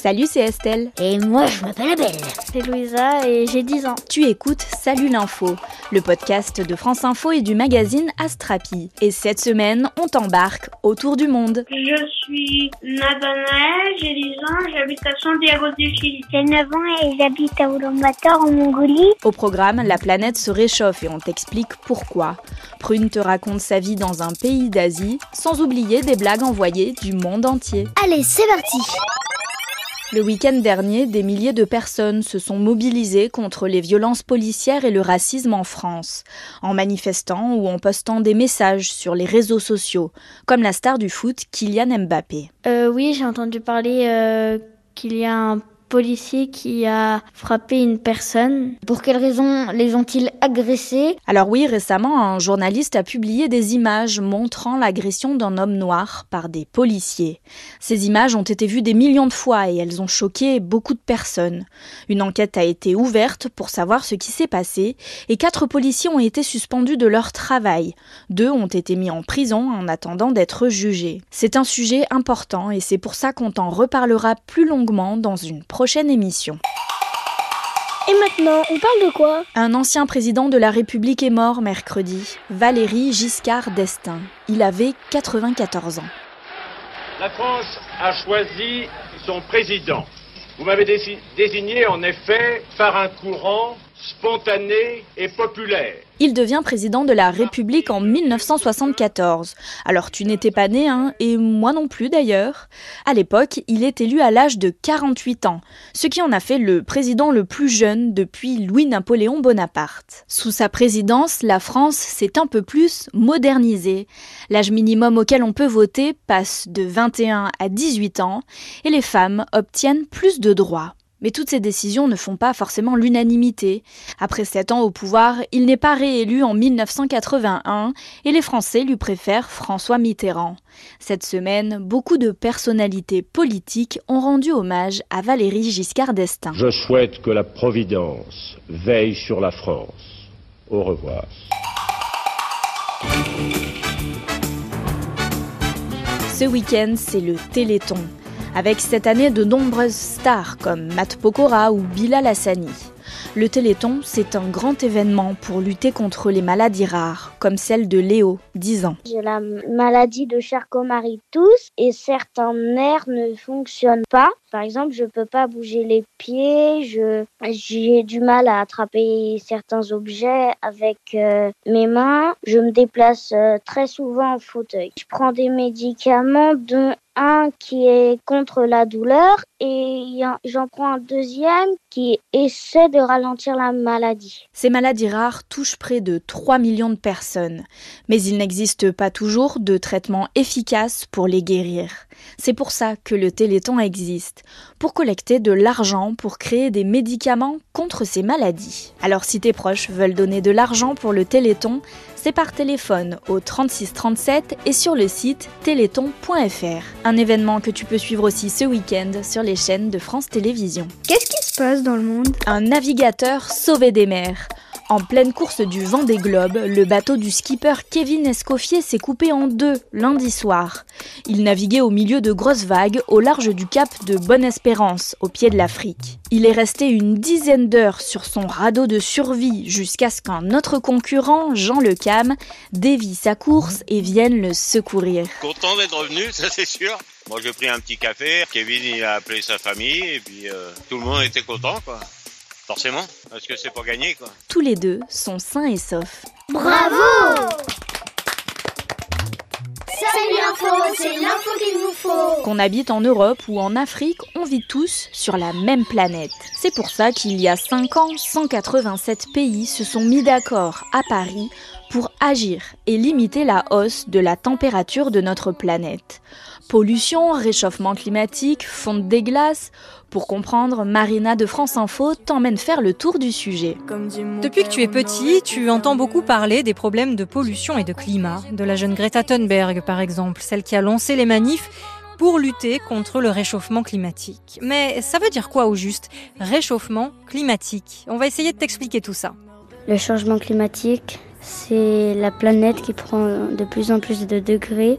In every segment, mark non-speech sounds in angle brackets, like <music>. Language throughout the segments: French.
Salut, c'est Estelle. Et moi, je m'appelle Abel. C'est Louisa et j'ai 10 ans. Tu écoutes Salut l'info, le podcast de France Info et du magazine Astrapi. Et cette semaine, on t'embarque autour du monde. Je suis Nathanaël, j'ai 10 ans, j'habite à Santiago du Chili. J'ai 9 ans et j'habite à Ulaanbaatar en Mongolie. Au programme, la planète se réchauffe et on t'explique pourquoi. Prune te raconte sa vie dans un pays d'Asie, sans oublier des blagues envoyées du monde entier. Allez, c'est parti le week-end dernier, des milliers de personnes se sont mobilisées contre les violences policières et le racisme en France, en manifestant ou en postant des messages sur les réseaux sociaux, comme la star du foot Kylian Mbappé. Euh, oui, j'ai entendu parler euh, qu'il y a un policier qui a frappé une personne. Pour quelles raisons les ont-ils agressés? Alors oui, récemment, un journaliste a publié des images montrant l'agression d'un homme noir par des policiers. Ces images ont été vues des millions de fois et elles ont choqué beaucoup de personnes. Une enquête a été ouverte pour savoir ce qui s'est passé et quatre policiers ont été suspendus de leur travail. Deux ont été mis en prison en attendant d'être jugés. C'est un sujet important et c'est pour ça qu'on t'en reparlera plus longuement dans une prochaine émission. Et maintenant, on parle de quoi? Un ancien président de la République est mort mercredi, Valéry Giscard d'Estaing. Il avait 94 ans. La France a choisi son président. Vous m'avez désigné en effet par un courant spontané et populaire. Il devient président de la République en 1974. Alors tu n'étais pas né, hein, et moi non plus d'ailleurs. À l'époque, il est élu à l'âge de 48 ans, ce qui en a fait le président le plus jeune depuis Louis-Napoléon Bonaparte. Sous sa présidence, la France s'est un peu plus modernisée. L'âge minimum auquel on peut voter passe de 21 à 18 ans, et les femmes obtiennent plus de droits. Mais toutes ces décisions ne font pas forcément l'unanimité. Après sept ans au pouvoir, il n'est pas réélu en 1981 et les Français lui préfèrent François Mitterrand. Cette semaine, beaucoup de personnalités politiques ont rendu hommage à Valéry Giscard d'Estaing. Je souhaite que la Providence veille sur la France. Au revoir. Ce week-end, c'est le Téléthon avec cette année de nombreuses stars comme Matt Pokora ou Bilal Hassani. Le Téléthon, c'est un grand événement pour lutter contre les maladies rares, comme celle de Léo, 10 ans. J'ai la maladie de Charcot-Marie-Tous et certains nerfs ne fonctionnent pas. Par exemple, je ne peux pas bouger les pieds, j'ai du mal à attraper certains objets avec euh, mes mains. Je me déplace euh, très souvent en fauteuil. Je prends des médicaments dont un qui est contre la douleur et j'en prends un deuxième qui essaie de ralentir la maladie. Ces maladies rares touchent près de 3 millions de personnes, mais il n'existe pas toujours de traitement efficace pour les guérir. C'est pour ça que le Téléthon existe, pour collecter de l'argent pour créer des médicaments contre ces maladies. Alors si tes proches veulent donner de l'argent pour le Téléthon, c'est par téléphone au 3637 et sur le site téléthon.fr. Un événement que tu peux suivre aussi ce week-end sur les chaînes de France Télévisions. Qu'est-ce qui se passe dans le monde? Un navigateur sauvé des mers. En pleine course du vent des globes, le bateau du skipper Kevin Escoffier s'est coupé en deux lundi soir. Il naviguait au milieu de grosses vagues au large du cap de Bonne-Espérance, au pied de l'Afrique. Il est resté une dizaine d'heures sur son radeau de survie jusqu'à ce qu'un autre concurrent, Jean Le Cam, dévie sa course et vienne le secourir. Content d'être revenu, <laughs> ça c'est sûr. Moi j'ai pris un petit café, Kevin a appelé sa famille et puis euh, tout le monde était content. Forcément, parce que c'est pour gagner quoi. Tous les deux sont sains et saufs. Bravo Salut l'info, c'est l'info qu'il vous faut. Qu'on habite en Europe ou en Afrique, on vit tous sur la même planète. C'est pour ça qu'il y a 5 ans, 187 pays se sont mis d'accord à Paris pour agir et limiter la hausse de la température de notre planète. Pollution, réchauffement climatique, fonte des glaces. Pour comprendre, Marina de France Info t'emmène faire le tour du sujet. Depuis que tu es petit, tu entends beaucoup parler des problèmes de pollution et de climat. De la jeune Greta Thunberg, par exemple, celle qui a lancé les manifs pour lutter contre le réchauffement climatique. Mais ça veut dire quoi au juste Réchauffement climatique? On va essayer de t'expliquer tout ça. Le changement climatique, c'est la planète qui prend de plus en plus de degrés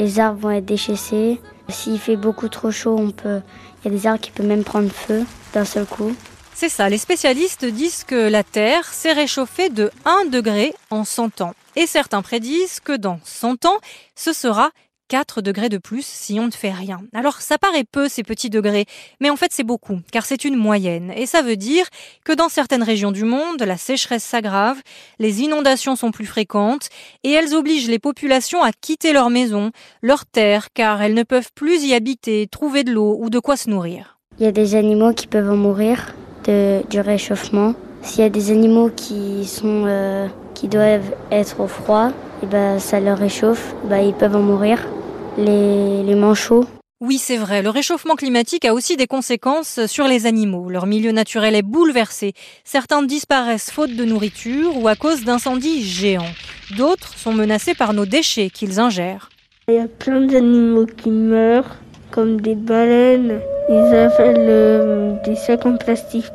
les arbres vont être déchaissés. S'il fait beaucoup trop chaud, on peut, il y a des arbres qui peuvent même prendre feu d'un seul coup. C'est ça, les spécialistes disent que la Terre s'est réchauffée de 1 degré en 100 ans. Et certains prédisent que dans 100 ans, ce sera 4 degrés de plus si on ne fait rien. Alors ça paraît peu ces petits degrés, mais en fait c'est beaucoup, car c'est une moyenne. Et ça veut dire que dans certaines régions du monde, la sécheresse s'aggrave, les inondations sont plus fréquentes, et elles obligent les populations à quitter leurs maisons, leurs terres, car elles ne peuvent plus y habiter, trouver de l'eau ou de quoi se nourrir. Il y a des animaux qui peuvent en mourir du réchauffement. S'il y a des animaux qui sont euh, qui doivent être au froid, et ben ça leur réchauffe, ben ils peuvent en mourir les, les manchots. Oui, c'est vrai, le réchauffement climatique a aussi des conséquences sur les animaux. Leur milieu naturel est bouleversé. Certains disparaissent faute de nourriture ou à cause d'incendies géants. D'autres sont menacés par nos déchets qu'ils ingèrent. Il y a plein d'animaux qui meurent, comme des baleines. Ils avalent euh, des sacs en plastique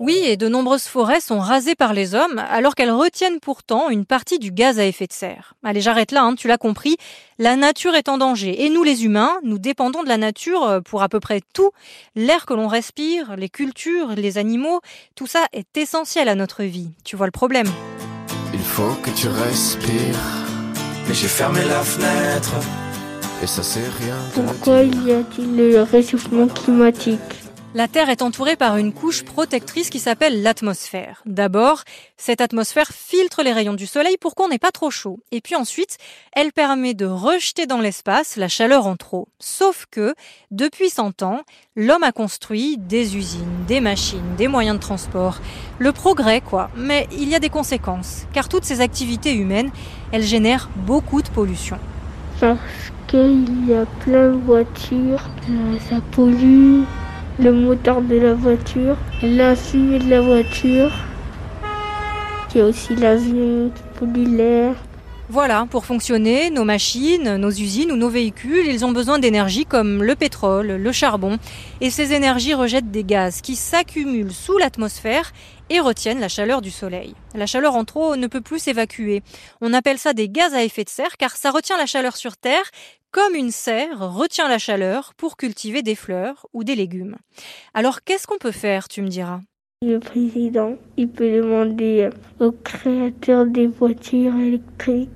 oui, et de nombreuses forêts sont rasées par les hommes, alors qu'elles retiennent pourtant une partie du gaz à effet de serre. Allez, j'arrête là, hein, tu l'as compris, la nature est en danger, et nous les humains, nous dépendons de la nature euh, pour à peu près tout. L'air que l'on respire, les cultures, les animaux, tout ça est essentiel à notre vie. Tu vois le problème? Il faut que tu respires, mais j'ai fermé la fenêtre, et ça c'est rien. Pourquoi y a-t-il le réchauffement climatique? La Terre est entourée par une couche protectrice qui s'appelle l'atmosphère. D'abord, cette atmosphère filtre les rayons du soleil pour qu'on n'ait pas trop chaud. Et puis ensuite, elle permet de rejeter dans l'espace la chaleur en trop. Sauf que, depuis 100 ans, l'homme a construit des usines, des machines, des moyens de transport. Le progrès, quoi. Mais il y a des conséquences. Car toutes ces activités humaines, elles génèrent beaucoup de pollution. Parce qu'il y a plein de voitures, ça pollue le moteur de la voiture, la fumée de la voiture. Il y a aussi l'avion qui pollue l'air. Voilà, pour fonctionner, nos machines, nos usines ou nos véhicules, ils ont besoin d'énergie comme le pétrole, le charbon. Et ces énergies rejettent des gaz qui s'accumulent sous l'atmosphère et retiennent la chaleur du soleil. La chaleur en trop ne peut plus s'évacuer. On appelle ça des gaz à effet de serre car ça retient la chaleur sur Terre comme une serre retient la chaleur pour cultiver des fleurs ou des légumes. Alors qu'est-ce qu'on peut faire, tu me diras? Le président, il peut demander aux créateurs des voitures électriques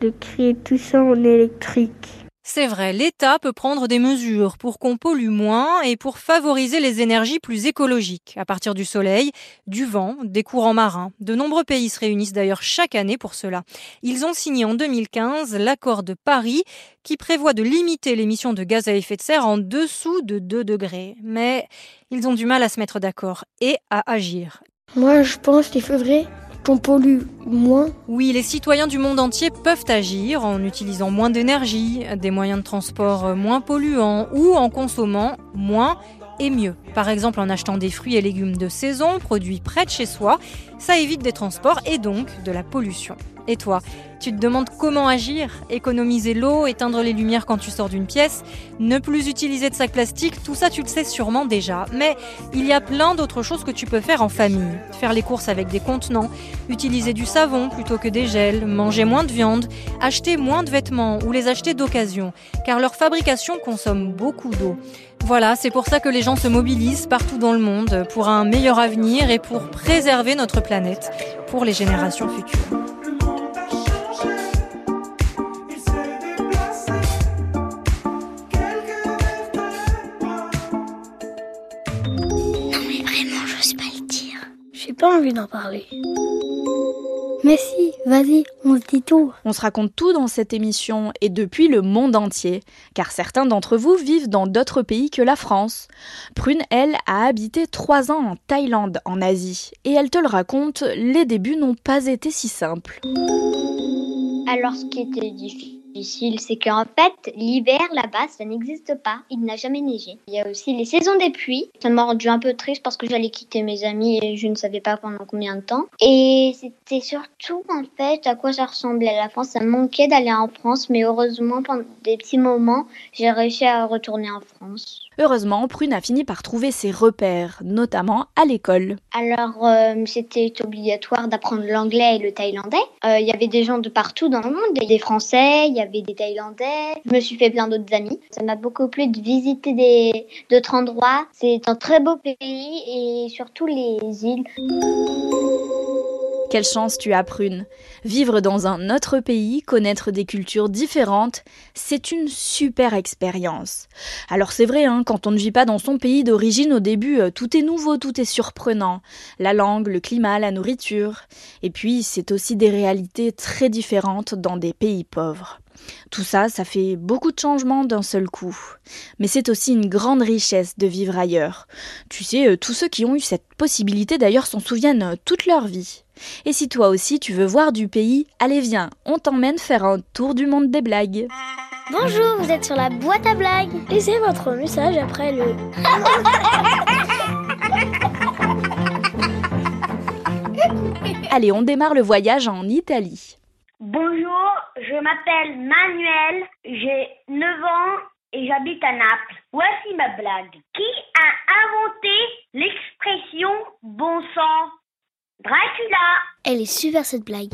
de créer tout ça en électrique. C'est vrai, l'État peut prendre des mesures pour qu'on pollue moins et pour favoriser les énergies plus écologiques, à partir du soleil, du vent, des courants marins. De nombreux pays se réunissent d'ailleurs chaque année pour cela. Ils ont signé en 2015 l'accord de Paris qui prévoit de limiter l'émission de gaz à effet de serre en dessous de 2 degrés. Mais ils ont du mal à se mettre d'accord et à agir. Moi, je pense qu'il faudrait qu'on pollue moins. Oui, les citoyens du monde entier peuvent agir en utilisant moins d'énergie, des moyens de transport moins polluants ou en consommant moins et mieux. Par exemple en achetant des fruits et légumes de saison produits près de chez soi, ça évite des transports et donc de la pollution. Et toi, tu te demandes comment agir Économiser l'eau, éteindre les lumières quand tu sors d'une pièce, ne plus utiliser de sacs plastiques, tout ça tu le sais sûrement déjà. Mais il y a plein d'autres choses que tu peux faire en famille. Faire les courses avec des contenants, utiliser du savon plutôt que des gels, manger moins de viande, acheter moins de vêtements ou les acheter d'occasion, car leur fabrication consomme beaucoup d'eau. Voilà, c'est pour ça que les gens se mobilisent partout dans le monde pour un meilleur avenir et pour préserver notre planète pour les générations futures. Pas envie d'en parler. Mais si, vas-y, on se dit tout. On se raconte tout dans cette émission et depuis le monde entier, car certains d'entre vous vivent dans d'autres pays que la France. Prune, elle, a habité trois ans en Thaïlande, en Asie, et elle te le raconte, les débuts n'ont pas été si simples. Alors ce qui était difficile, difficile, c'est qu'en fait, l'hiver là-bas, ça n'existe pas. Il n'a jamais neigé. Il y a aussi les saisons des pluies. Ça m'a rendu un peu triste parce que j'allais quitter mes amis et je ne savais pas pendant combien de temps. Et c'était surtout en fait à quoi ça ressemblait la France. Ça me manquait d'aller en France, mais heureusement, pendant des petits moments, j'ai réussi à retourner en France. Heureusement, Prune a fini par trouver ses repères, notamment à l'école. Alors, euh, c'était obligatoire d'apprendre l'anglais et le thaïlandais. Euh, il y avait des gens de partout dans le monde, des Français, il y avait des Thaïlandais. Je me suis fait plein d'autres amis. Ça m'a beaucoup plu de visiter d'autres endroits. C'est un très beau pays et surtout les îles. Quelle chance tu as, Prune. Vivre dans un autre pays, connaître des cultures différentes, c'est une super expérience. Alors c'est vrai, hein, quand on ne vit pas dans son pays d'origine au début, euh, tout est nouveau, tout est surprenant. La langue, le climat, la nourriture. Et puis, c'est aussi des réalités très différentes dans des pays pauvres. Tout ça, ça fait beaucoup de changements d'un seul coup. Mais c'est aussi une grande richesse de vivre ailleurs. Tu sais, euh, tous ceux qui ont eu cette possibilité d'ailleurs s'en souviennent euh, toute leur vie. Et si toi aussi tu veux voir du pays, allez viens, on t'emmène faire un tour du monde des blagues. Bonjour, vous êtes sur la boîte à blagues. Laissez votre message après le... <laughs> Allez, on démarre le voyage en Italie. M'appelle Manuel, j'ai 9 ans et j'habite à Naples. Voici ma blague. Qui a inventé l'expression bon sang Dracula Elle est super cette blague.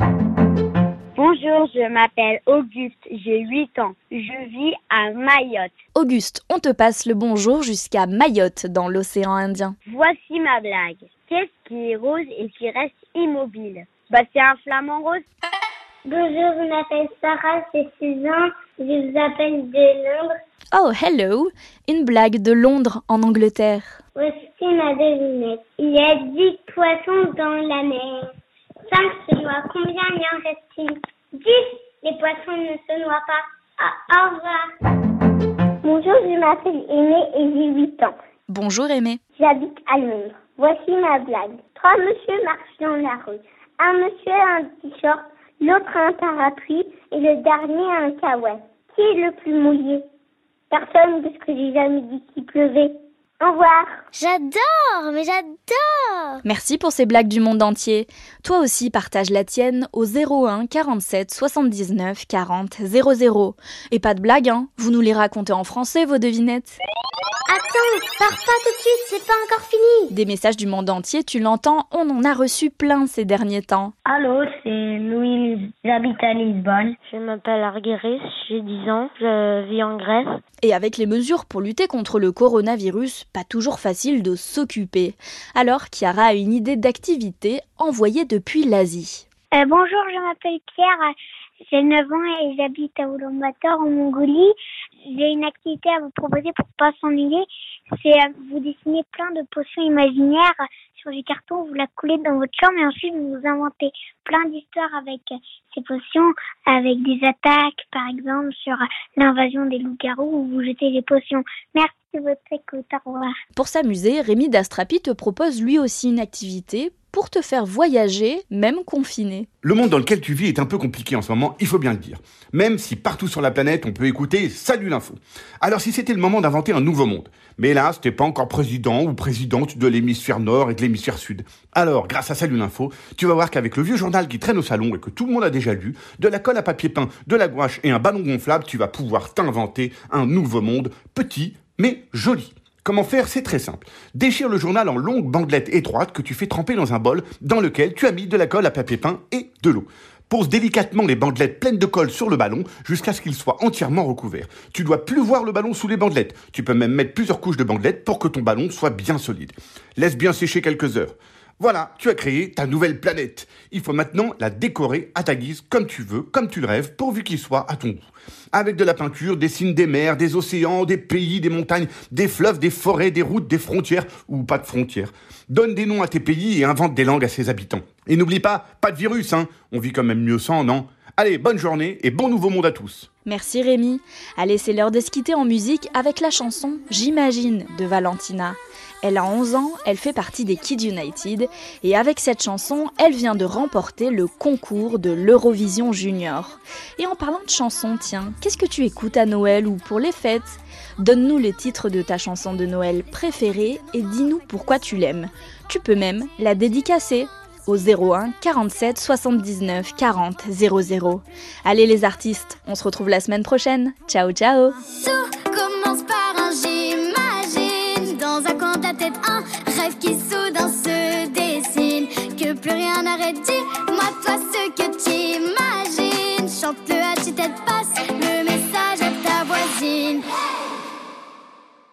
Bonjour, je m'appelle Auguste, j'ai 8 ans. Je vis à Mayotte. Auguste, on te passe le bonjour jusqu'à Mayotte dans l'océan Indien. Voici ma blague. Qu'est-ce qui est rose et qui reste immobile? Bah c'est un flamant rose. Bonjour, je m'appelle Sarah, 6 ans, je vous appelle de Londres. Oh, hello Une blague de Londres en Angleterre. Voici ma devinette. Il y a 10 poissons dans la mer. 5 se noient. Combien il en reste-t-il? 10 Les poissons ne se noient pas. Ah, au revoir. Bonjour, je m'appelle Aimé et j'ai 8 ans. Bonjour Aimé. J'habite à Londres. Voici ma blague. Trois monsieur marchent dans la rue. Un monsieur a un t-shirt, l'autre a un parapluie et le dernier a un kawaii. Qui est le plus mouillé? Personne, parce que j'ai jamais dit qu'il pleuvait. Au revoir. J'adore, mais j'adore. Merci pour ces blagues du monde entier. Toi aussi partage la tienne au 01 47 79 40 00. Et pas de blagues, hein Vous nous les racontez en français, vos devinettes Attends, pars pas tout de suite, c'est pas encore fini. Des messages du monde entier, tu l'entends, on en a reçu plein ces derniers temps. Allô, c'est Louis, j'habite à Lisbonne. Je m'appelle Argueris, j'ai 10 ans, je vis en Grèce. Et avec les mesures pour lutter contre le coronavirus, pas toujours facile de s'occuper. Alors Chiara a une idée d'activité envoyée depuis l'Asie. Euh, bonjour, je m'appelle Pierre. J'ai 9 ans et j'habite à Ulaanbaatar en Mongolie. J'ai une activité à vous proposer pour pas s'ennuyer. C'est vous dessiner plein de potions imaginaires sur du carton, vous la coulez dans votre chambre et ensuite vous inventez plein d'histoires avec ces potions, avec des attaques par exemple sur l'invasion des loups-garous où vous jetez les potions. Merci de votre écoute. Au revoir. Pour s'amuser, Rémi Dastrapi te propose lui aussi une activité pour te faire voyager, même confiné. Le monde dans lequel tu vis est un peu compliqué en ce moment, il faut bien le dire. Même si partout sur la planète on peut écouter Salut l'info. Alors si c'était le moment d'inventer un nouveau monde. Mais là, t'es pas encore président ou présidente de l'hémisphère nord et de l'hémisphère sud. Alors, grâce à Salut l'info, tu vas voir qu'avec le vieux journal qui traîne au salon et que tout le monde a déjà lu, de la colle à papier peint, de la gouache et un ballon gonflable, tu vas pouvoir t'inventer un nouveau monde, petit mais joli. Comment faire? C'est très simple. Déchire le journal en longues bandelettes étroites que tu fais tremper dans un bol dans lequel tu as mis de la colle à papier peint et de l'eau. Pose délicatement les bandelettes pleines de colle sur le ballon jusqu'à ce qu'il soit entièrement recouvert. Tu dois plus voir le ballon sous les bandelettes. Tu peux même mettre plusieurs couches de bandelettes pour que ton ballon soit bien solide. Laisse bien sécher quelques heures. Voilà, tu as créé ta nouvelle planète. Il faut maintenant la décorer à ta guise, comme tu veux, comme tu le rêves, pourvu qu'il soit à ton goût. Avec de la peinture, dessine des mers, des océans, des pays, des montagnes, des fleuves, des forêts, des routes, des frontières, ou pas de frontières. Donne des noms à tes pays et invente des langues à ses habitants. Et n'oublie pas, pas de virus, hein. On vit quand même mieux sans, non? Allez, bonne journée et bon nouveau monde à tous. Merci Rémi. Allez, c'est l'heure de en musique avec la chanson J'imagine de Valentina. Elle a 11 ans, elle fait partie des Kids United et avec cette chanson, elle vient de remporter le concours de l'Eurovision Junior. Et en parlant de chansons, tiens, qu'est-ce que tu écoutes à Noël ou pour les fêtes? Donne-nous les titres de ta chanson de Noël préférée et dis-nous pourquoi tu l'aimes. Tu peux même la dédicacer au 01 47 79 40 00. Allez les artistes, on se retrouve la semaine prochaine. Ciao ciao Moi, toi ce que tu imagines. Chante-le à tu tête passe